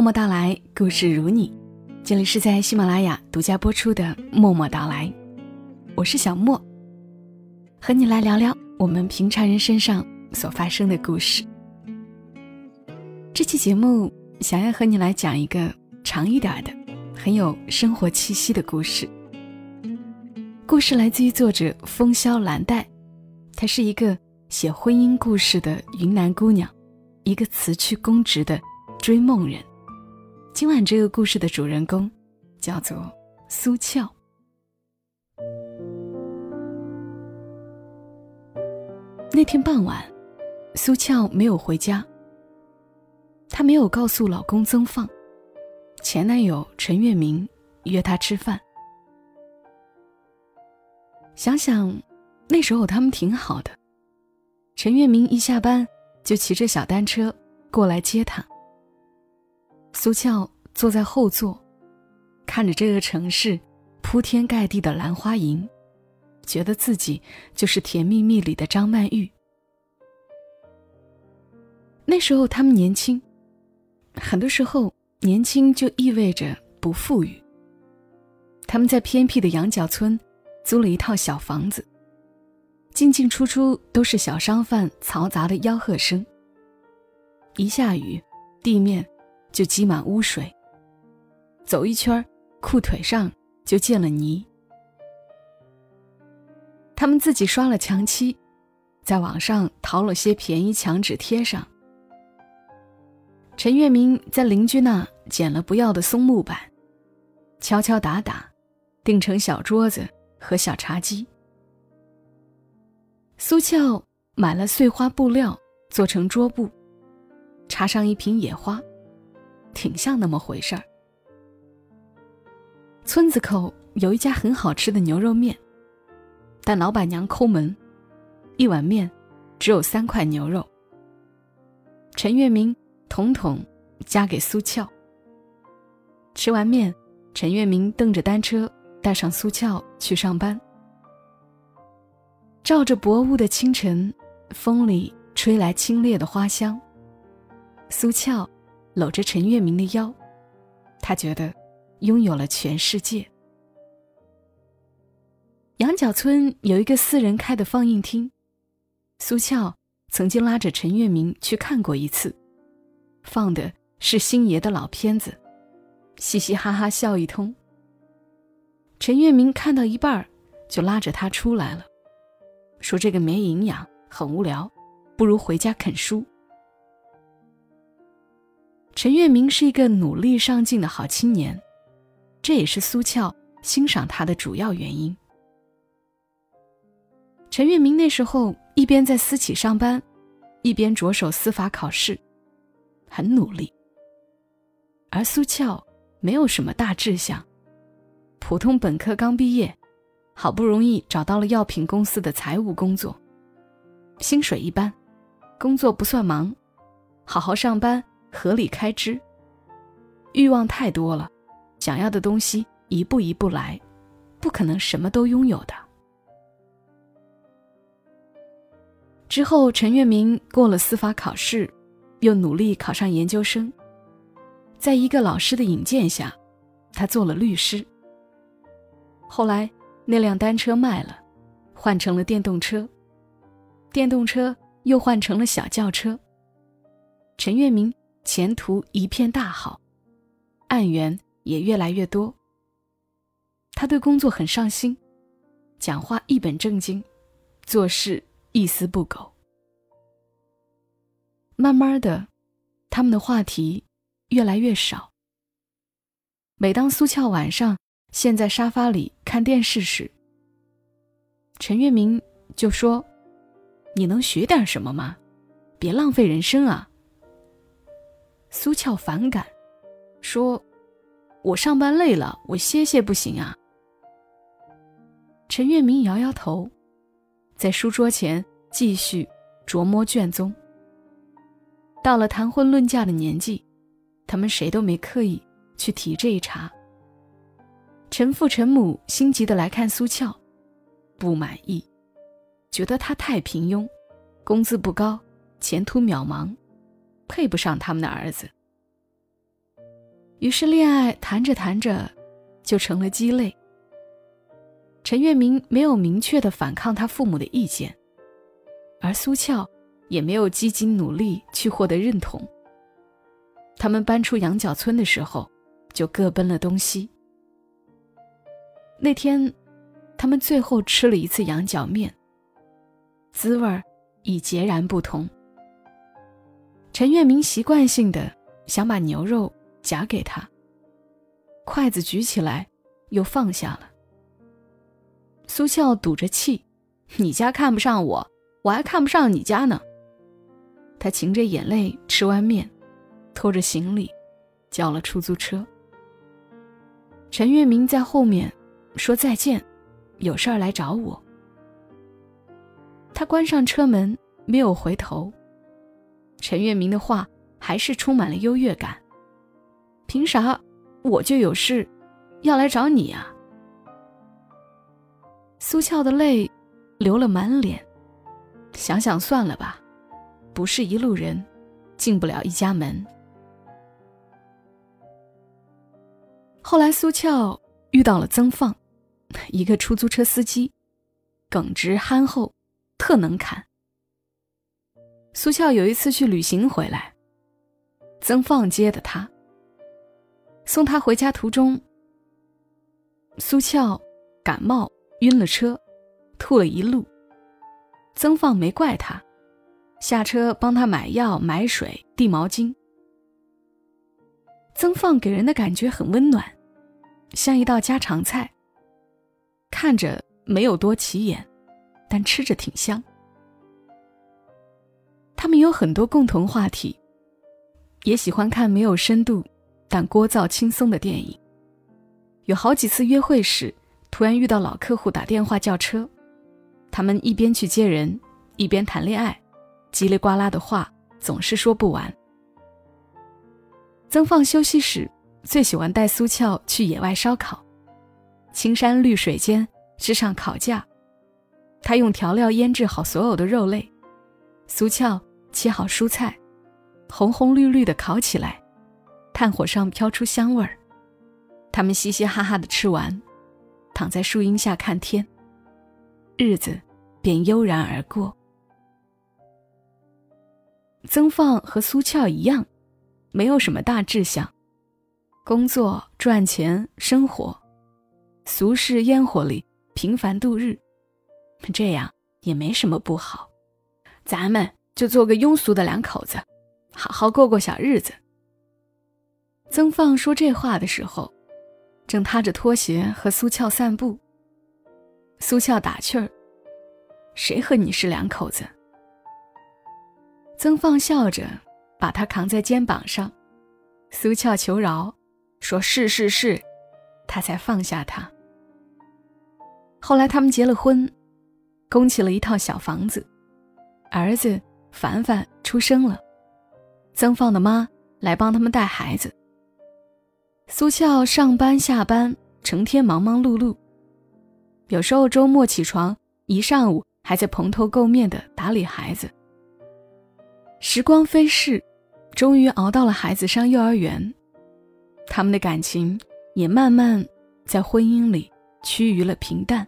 默默到来，故事如你。这里是在喜马拉雅独家播出的《默默到来》，我是小莫，和你来聊聊我们平常人身上所发生的故事。这期节目想要和你来讲一个长一点的、很有生活气息的故事。故事来自于作者风萧兰黛，她是一个写婚姻故事的云南姑娘，一个辞去公职的追梦人。今晚这个故事的主人公叫做苏俏。那天傍晚，苏俏没有回家。她没有告诉老公曾放，前男友陈月明约她吃饭。想想，那时候他们挺好的。陈月明一下班就骑着小单车过来接她。苏俏坐在后座，看着这个城市铺天盖地的兰花楹，觉得自己就是《甜蜜蜜》里的张曼玉。那时候他们年轻，很多时候年轻就意味着不富裕。他们在偏僻的羊角村租了一套小房子，进进出出都是小商贩嘈杂的吆喝声。一下雨，地面。就积满污水。走一圈，裤腿上就溅了泥。他们自己刷了墙漆，在网上淘了些便宜墙纸贴上。陈月明在邻居那捡了不要的松木板，敲敲打打，钉成小桌子和小茶几。苏俏买了碎花布料，做成桌布，插上一瓶野花。挺像那么回事儿。村子口有一家很好吃的牛肉面，但老板娘抠门，一碗面只有三块牛肉。陈月明统统夹给苏俏。吃完面，陈月明蹬着单车带上苏俏去上班。照着薄雾的清晨，风里吹来清冽的花香。苏俏。搂着陈月明的腰，他觉得拥有了全世界。羊角村有一个私人开的放映厅，苏俏曾经拉着陈月明去看过一次，放的是星爷的老片子，嘻嘻哈哈笑一通。陈月明看到一半就拉着他出来了，说这个没营养，很无聊，不如回家啃书。陈月明是一个努力上进的好青年，这也是苏俏欣赏他的主要原因。陈月明那时候一边在私企上班，一边着手司法考试，很努力。而苏俏没有什么大志向，普通本科刚毕业，好不容易找到了药品公司的财务工作，薪水一般，工作不算忙，好好上班。合理开支。欲望太多了，想要的东西一步一步来，不可能什么都拥有的。之后，陈月明过了司法考试，又努力考上研究生。在一个老师的引荐下，他做了律师。后来，那辆单车卖了，换成了电动车，电动车又换成了小轿车。陈月明。前途一片大好，案源也越来越多。他对工作很上心，讲话一本正经，做事一丝不苟。慢慢的，他们的话题越来越少。每当苏俏晚上陷在沙发里看电视时，陈月明就说：“你能学点什么吗？别浪费人生啊！”苏俏反感，说：“我上班累了，我歇歇不行啊。”陈月明摇摇头，在书桌前继续琢磨卷宗。到了谈婚论嫁的年纪，他们谁都没刻意去提这一茬。陈父陈母心急的来看苏俏，不满意，觉得她太平庸，工资不高，前途渺茫。配不上他们的儿子。于是恋爱谈着谈着，就成了鸡肋。陈月明没有明确的反抗他父母的意见，而苏俏也没有积极努力去获得认同。他们搬出羊角村的时候，就各奔了东西。那天，他们最后吃了一次羊角面，滋味儿已截然不同。陈月明习惯性的想把牛肉夹给他，筷子举起来又放下了。苏俏赌着气：“你家看不上我，我还看不上你家呢。”他噙着眼泪吃完面。拖着行李，叫了出租车。陈月明在后面说再见，有事儿来找我。他关上车门，没有回头。陈月明的话还是充满了优越感。凭啥我就有事要来找你啊？苏俏的泪流了满脸。想想算了吧，不是一路人，进不了一家门。后来，苏俏遇到了曾放，一个出租车司机，耿直憨厚，特能侃。苏俏有一次去旅行回来，曾放接的她。送她回家途中，苏俏感冒晕了车，吐了一路。曾放没怪他，下车帮他买药、买水、递毛巾。曾放给人的感觉很温暖。像一道家常菜，看着没有多起眼，但吃着挺香。他们有很多共同话题，也喜欢看没有深度但聒噪轻松的电影。有好几次约会时，突然遇到老客户打电话叫车，他们一边去接人，一边谈恋爱，叽里呱啦的话总是说不完。曾放休息时。最喜欢带苏俏去野外烧烤，青山绿水间支上烤架，他用调料腌制好所有的肉类，苏俏切好蔬菜，红红绿绿的烤起来，炭火上飘出香味儿。他们嘻嘻哈哈的吃完，躺在树荫下看天，日子便悠然而过。曾放和苏俏一样，没有什么大志向。工作赚钱生活，俗世烟火里平凡度日，这样也没什么不好。咱们就做个庸俗的两口子，好好过过小日子。曾放说这话的时候，正踏着拖鞋和苏俏散步。苏俏打趣儿：“谁和你是两口子？”曾放笑着把他扛在肩膀上，苏俏求饶。说是是是，他才放下他。后来他们结了婚，供起了一套小房子，儿子凡凡出生了，曾放的妈来帮他们带孩子。苏俏上班下班，成天忙忙碌碌，有时候周末起床一上午还在蓬头垢面的打理孩子。时光飞逝，终于熬到了孩子上幼儿园。他们的感情也慢慢在婚姻里趋于了平淡。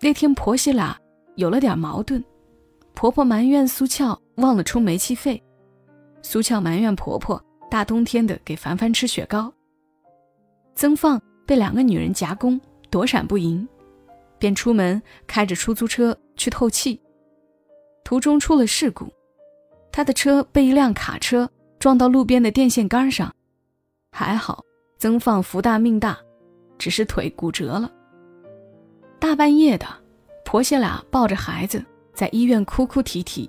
那天婆媳俩有了点矛盾，婆婆埋怨苏俏忘了充煤气费，苏俏埋怨婆婆大冬天的给凡凡吃雪糕。曾放被两个女人夹攻，躲闪不赢，便出门开着出租车去透气，途中出了事故，他的车被一辆卡车撞到路边的电线杆上。还好，曾放福大命大，只是腿骨折了。大半夜的，婆媳俩抱着孩子在医院哭哭啼啼。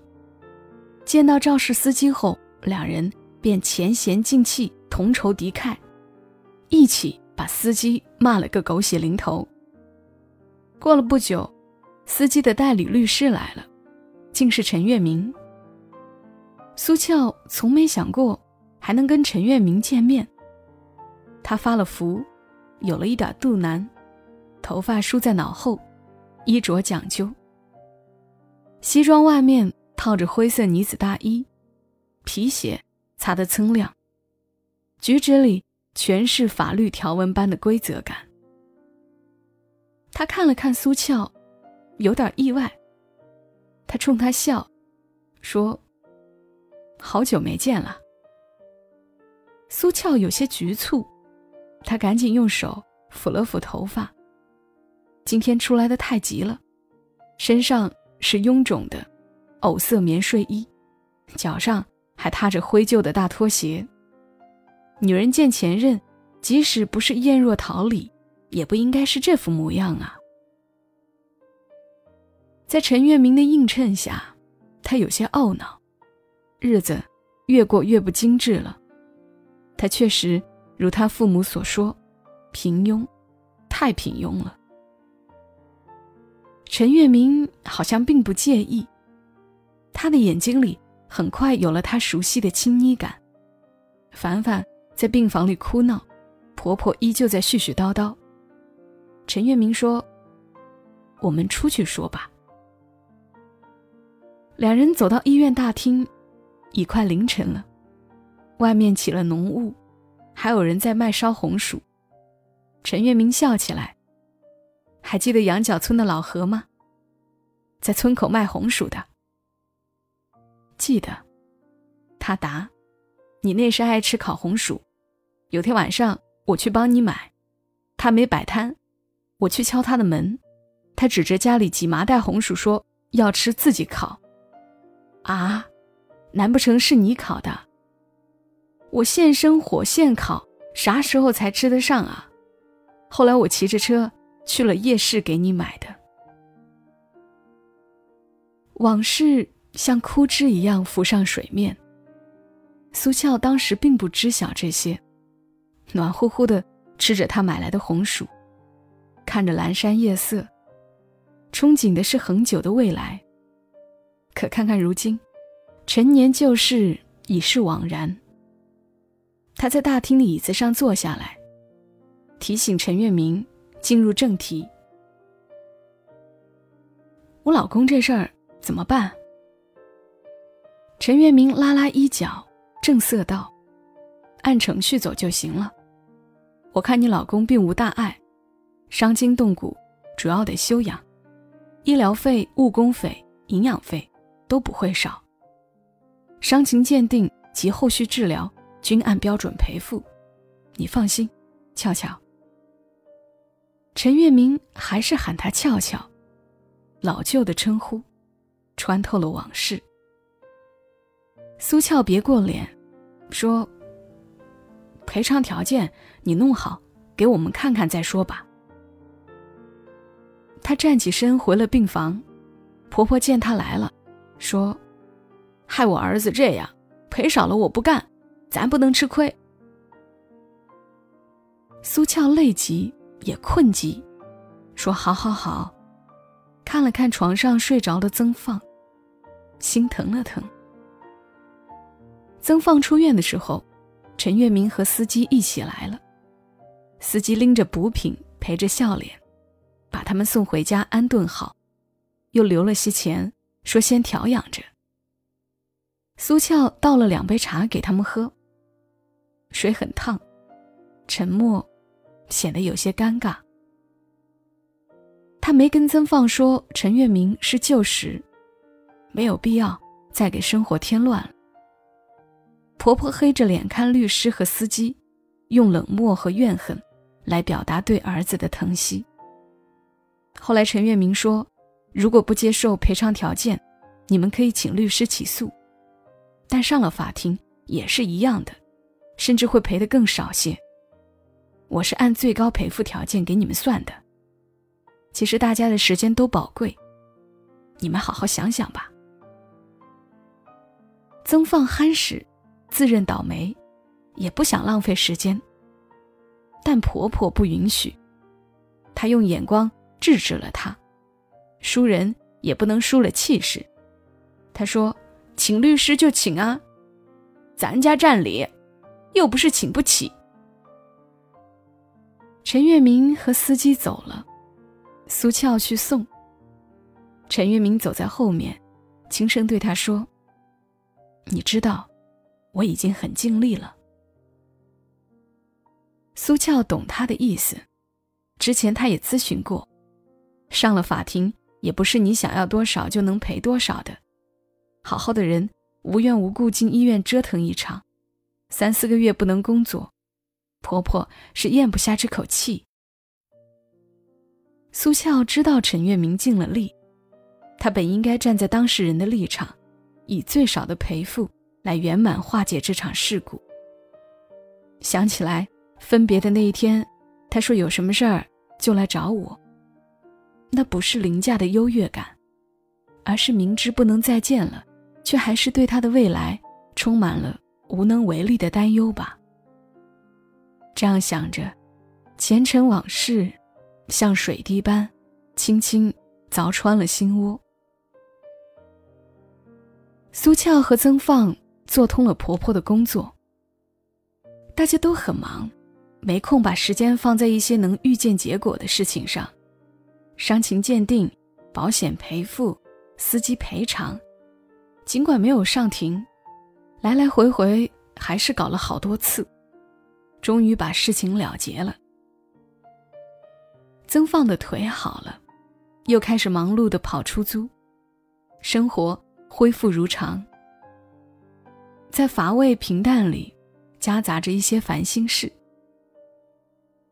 见到肇事司机后，两人便前嫌尽弃，同仇敌忾，一起把司机骂了个狗血淋头。过了不久，司机的代理律师来了，竟是陈月明。苏俏从没想过还能跟陈月明见面。他发了福，有了一点肚腩，头发梳在脑后，衣着讲究。西装外面套着灰色呢子大衣，皮鞋擦得锃亮。举止里全是法律条文般的规则感。他看了看苏俏，有点意外。他冲他笑，说：“好久没见了。”苏俏有些局促，他赶紧用手抚了抚头发。今天出来的太急了，身上是臃肿的藕色棉睡衣，脚上还踏着灰旧的大拖鞋。女人见前任，即使不是艳若桃李，也不应该是这副模样啊。在陈月明的映衬下，他有些懊恼，日子越过越不精致了。他确实如他父母所说，平庸，太平庸了。陈月明好像并不介意，他的眼睛里很快有了他熟悉的亲昵感。凡凡在病房里哭闹，婆婆依旧在絮絮叨叨。陈月明说：“我们出去说吧。”两人走到医院大厅，已快凌晨了。外面起了浓雾，还有人在卖烧红薯。陈月明笑起来：“还记得羊角村的老何吗？在村口卖红薯的。”记得。他答：“你那时爱吃烤红薯，有天晚上我去帮你买，他没摆摊，我去敲他的门，他指着家里几麻袋红薯说要吃自己烤。啊，难不成是你烤的？”我现生火现烤，啥时候才吃得上啊？后来我骑着车去了夜市给你买的。往事像枯枝一样浮上水面。苏俏当时并不知晓这些，暖乎乎的吃着他买来的红薯，看着阑珊夜色，憧憬的是恒久的未来。可看看如今，陈年旧事已是惘然。他在大厅的椅子上坐下来，提醒陈月明进入正题。我老公这事儿怎么办？陈月明拉拉衣角，正色道：“按程序走就行了。我看你老公并无大碍，伤筋动骨主要得休养，医疗费、误工费、营养费都不会少。伤情鉴定及后续治疗。”均按标准赔付，你放心，俏俏。陈月明还是喊她俏俏，老旧的称呼，穿透了往事。苏俏别过脸，说：“赔偿条件你弄好，给我们看看再说吧。”她站起身回了病房，婆婆见她来了，说：“害我儿子这样，赔少了我不干。”咱不能吃亏。苏俏累极也困极，说：“好好好。”看了看床上睡着的曾放，心疼了疼。曾放出院的时候，陈月明和司机一起来了。司机拎着补品，陪着笑脸，把他们送回家安顿好，又留了些钱，说先调养着。苏俏倒了两杯茶给他们喝。水很烫，沉默显得有些尴尬。他没跟曾放说陈月明是旧时，没有必要再给生活添乱了。婆婆黑着脸看律师和司机，用冷漠和怨恨来表达对儿子的疼惜。后来陈月明说，如果不接受赔偿条件，你们可以请律师起诉，但上了法庭也是一样的。甚至会赔的更少些。我是按最高赔付条件给你们算的。其实大家的时间都宝贵，你们好好想想吧。曾放憨实，自认倒霉，也不想浪费时间。但婆婆不允许，她用眼光制止了他。输人也不能输了气势。她说：“请律师就请啊，咱家占理。”又不是请不起。陈月明和司机走了，苏俏去送。陈月明走在后面，轻声对他说：“你知道，我已经很尽力了。”苏俏懂他的意思，之前他也咨询过，上了法庭也不是你想要多少就能赔多少的。好好的人无缘无故进医院折腾一场，三四个月不能工作，婆婆是咽不下这口气。苏俏知道陈月明尽了力，她本应该站在当事人的立场，以最少的赔付来圆满化解这场事故。想起来。分别的那一天，他说有什么事儿就来找我。那不是凌驾的优越感，而是明知不能再见了，却还是对他的未来充满了无能为力的担忧吧。这样想着，前尘往事像水滴般轻轻凿穿了心窝。苏俏和曾放做通了婆婆的工作，大家都很忙。没空把时间放在一些能预见结果的事情上，伤情鉴定、保险赔付、司机赔偿，尽管没有上庭，来来回回还是搞了好多次，终于把事情了结了。曾放的腿好了，又开始忙碌的跑出租，生活恢复如常，在乏味平淡里，夹杂着一些烦心事。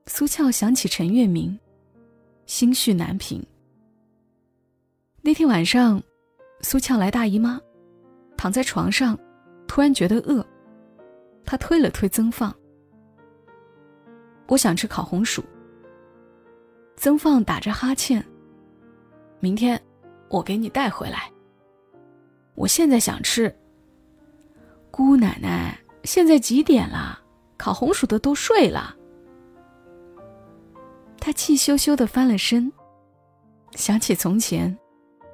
苏俏想起陈月明，心绪难平。那天晚上，苏俏来大姨妈，躺在床上，突然觉得饿。她推了推曾放：“我想吃烤红薯。”曾放打着哈欠：“明天我给你带回来。”我现在想吃。姑奶奶，现在几点了？烤红薯的都睡了。他气羞羞的翻了身，想起从前，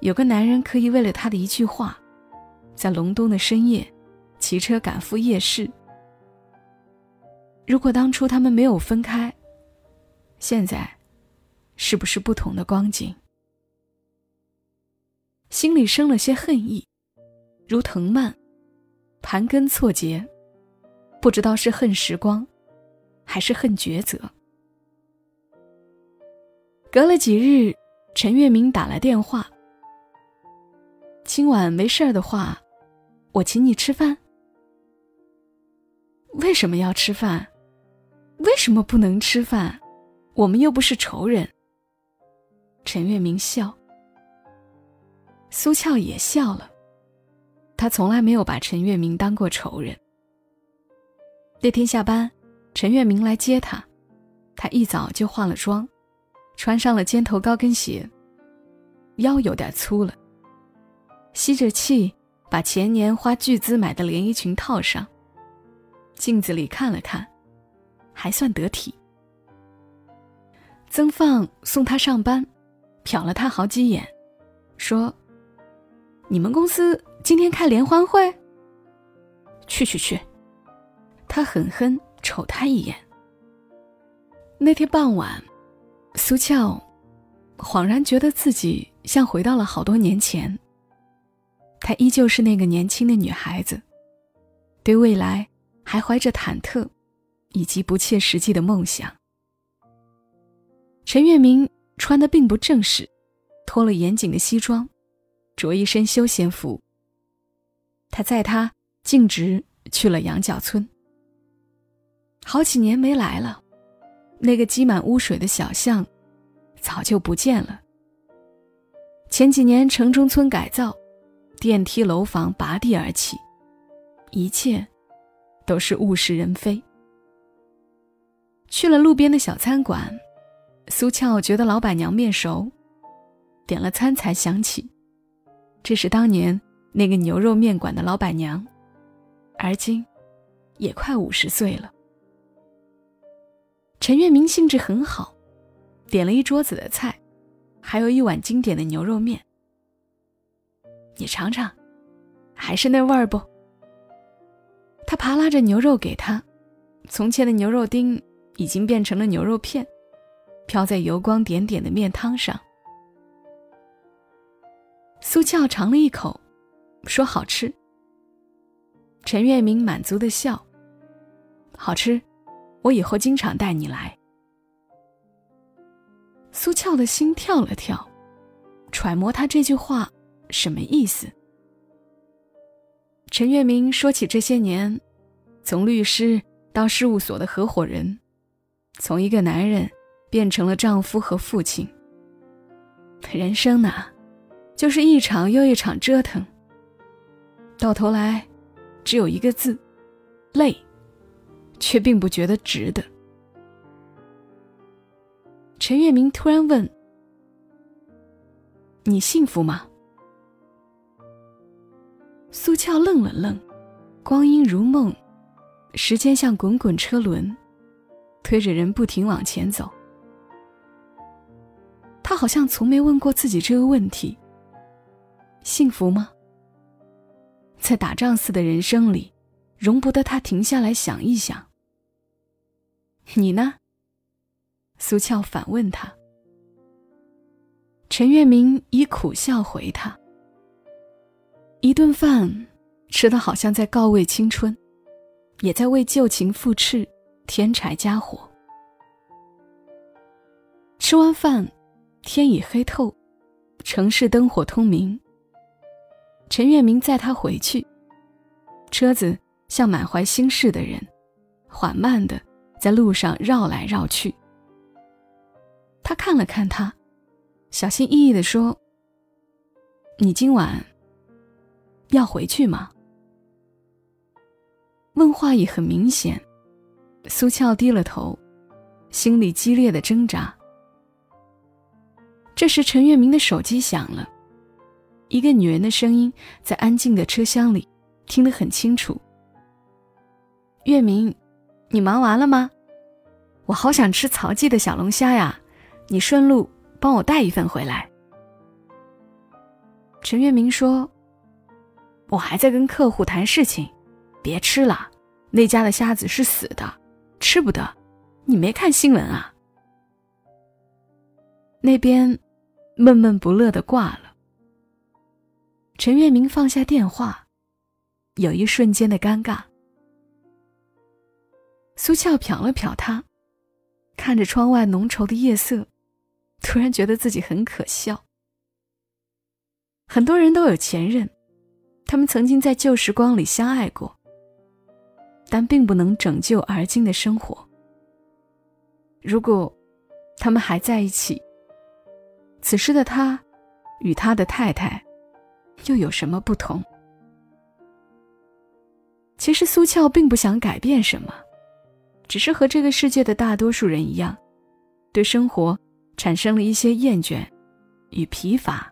有个男人可以为了他的一句话，在隆冬的深夜，骑车赶赴夜市。如果当初他们没有分开，现在，是不是不同的光景？心里生了些恨意，如藤蔓，盘根错节，不知道是恨时光，还是恨抉择。隔了几日，陈月明打来电话。今晚没事儿的话，我请你吃饭。为什么要吃饭？为什么不能吃饭？我们又不是仇人。陈月明笑，苏俏也笑了。他从来没有把陈月明当过仇人。那天下班，陈月明来接他，他一早就化了妆。穿上了尖头高跟鞋，腰有点粗了。吸着气，把前年花巨资买的连衣裙套上。镜子里看了看，还算得体。曾放送他上班，瞟了他好几眼，说：“你们公司今天开联欢会？去去去！”他狠狠瞅他一眼。那天傍晚。苏俏恍然觉得自己像回到了好多年前。她依旧是那个年轻的女孩子，对未来还怀着忐忑，以及不切实际的梦想。陈月明穿的并不正式，脱了严谨的西装，着一身休闲服。他载她径直去了羊角村。好几年没来了。那个积满污水的小巷，早就不见了。前几年城中村改造，电梯楼房拔地而起，一切都是物是人非。去了路边的小餐馆，苏俏觉得老板娘面熟，点了餐才想起，这是当年那个牛肉面馆的老板娘，而今也快五十岁了。陈月明兴致很好，点了一桌子的菜，还有一碗经典的牛肉面。你尝尝，还是那味儿不？他扒拉着牛肉给他，从前的牛肉丁已经变成了牛肉片，飘在油光点点的面汤上。苏俏尝了一口，说好吃。陈月明满足的笑，好吃。我以后经常带你来。”苏俏的心跳了跳，揣摩他这句话什么意思。陈月明说起这些年，从律师到事务所的合伙人，从一个男人变成了丈夫和父亲。人生呐，就是一场又一场折腾。到头来，只有一个字：累，却并不觉得值得。陈月明突然问：“你幸福吗？”苏俏愣了愣，光阴如梦，时间像滚滚车轮，推着人不停往前走。他好像从没问过自己这个问题：幸福吗？在打仗似的人生里，容不得他停下来想一想。你呢？苏俏反问他。陈月明以苦笑回他：“一顿饭，吃的好像在告慰青春，也在为旧情复炽添柴加火。”吃完饭，天已黑透，城市灯火通明。陈月明载他回去，车子像满怀心事的人，缓慢的在路上绕来绕去。他看了看他，小心翼翼的说：“你今晚要回去吗？”问话已很明显，苏俏低了头，心里激烈的挣扎。这时，陈月明的手机响了，一个女人的声音在安静的车厢里听得很清楚：“月明，你忙完了吗？我好想吃曹记的小龙虾呀。”你顺路帮我带一份回来。陈月明说：“我还在跟客户谈事情，别吃了，那家的虾子是死的，吃不得。你没看新闻啊？”那边闷闷不乐的挂了。陈月明放下电话，有一瞬间的尴尬。苏俏瞟了瞟他，看着窗外浓稠的夜色。突然觉得自己很可笑。很多人都有前任，他们曾经在旧时光里相爱过，但并不能拯救而今的生活。如果他们还在一起，此时的他与他的太太又有什么不同？其实苏俏并不想改变什么，只是和这个世界的大多数人一样，对生活。产生了一些厌倦与疲乏。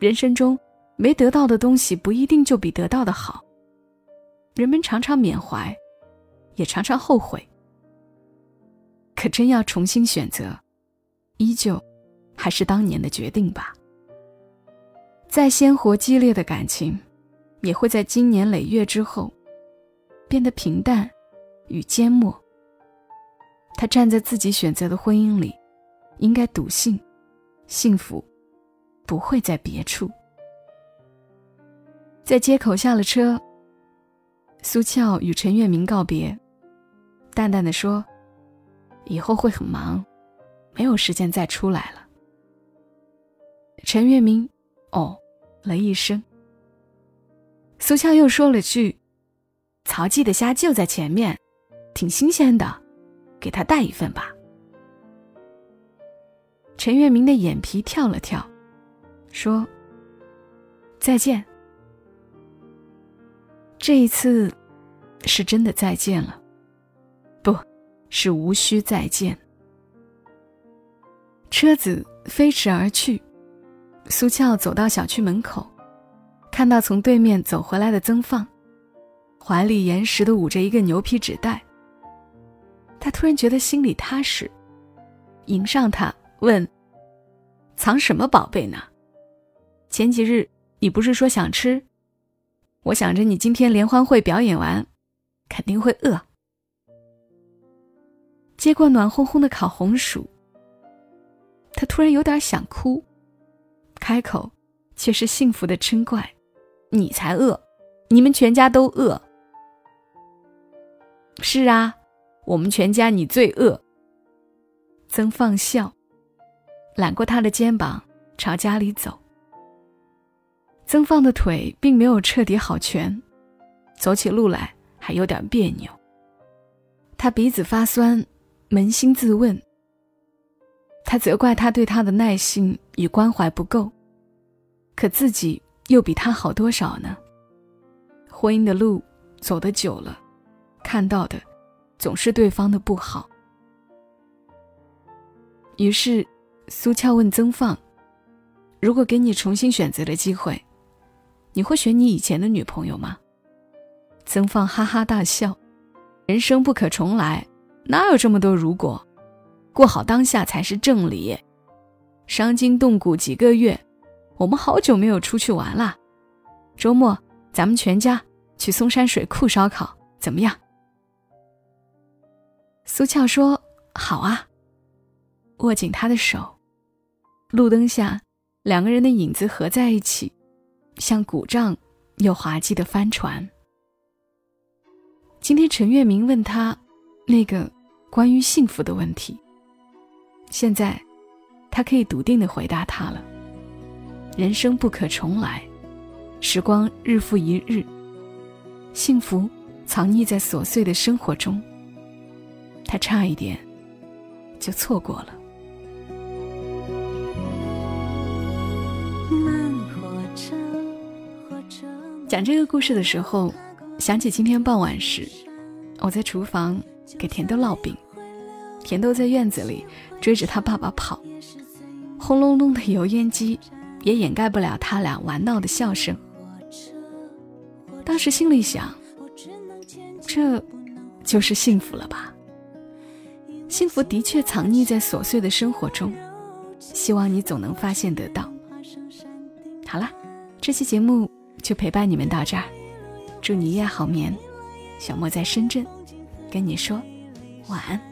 人生中没得到的东西不一定就比得到的好。人们常常缅怀，也常常后悔。可真要重新选择，依旧还是当年的决定吧。再鲜活激烈的感情，也会在经年累月之后变得平淡与缄默。他站在自己选择的婚姻里。应该笃信，幸福不会在别处。在街口下了车，苏俏与陈月明告别，淡淡的说：“以后会很忙，没有时间再出来了。”陈月明哦了一声。苏俏又说了句：“曹记的虾就在前面，挺新鲜的，给他带一份吧。”陈月明的眼皮跳了跳，说：“再见。”这一次，是真的再见了，不是无需再见。车子飞驰而去，苏俏走到小区门口，看到从对面走回来的曾放，怀里严实的捂着一个牛皮纸袋。他突然觉得心里踏实，迎上他。问：“藏什么宝贝呢？前几日你不是说想吃？我想着你今天联欢会表演完，肯定会饿。”接过暖烘烘的烤红薯，他突然有点想哭，开口却是幸福的嗔怪：“你才饿，你们全家都饿。”是啊，我们全家你最饿。”曾放笑，揽过他的肩膀，朝家里走。曾放的腿并没有彻底好全，走起路来还有点别扭。他鼻子发酸，扪心自问。他责怪他对他的耐心与关怀不够，可自己又比他好多少呢？婚姻的路走得久了，看到的总是对方的不好。于是，苏俏问曾放：“如果给你重新选择的机会，你会选你以前的女朋友吗？”曾放哈哈大笑：“人生不可重来，哪有这么多如果？过好当下才是正理。伤筋动骨几个月，我们好久没有出去玩了。周末咱们全家去松山水库烧烤，怎么样？”苏俏说：“好啊。”握紧他的手，路灯下，两个人的影子合在一起，像古丈又滑稽的帆船。今天陈月明问他那个关于幸福的问题，现在他可以笃定的回答他了。人生不可重来，时光日复一日，幸福藏匿在琐碎的生活中。他差一点就错过了。讲这个故事的时候，想起今天傍晚时，我在厨房给甜豆烙饼，甜豆在院子里追着他爸爸跑，轰隆隆的油烟机也掩盖不了他俩玩闹的笑声。当时心里想，这就是幸福了吧？幸福的确藏匿在琐碎的生活中。希望你总能发现得到。好了，这期节目就陪伴你们到这儿，祝你夜好眠。小莫在深圳，跟你说晚安。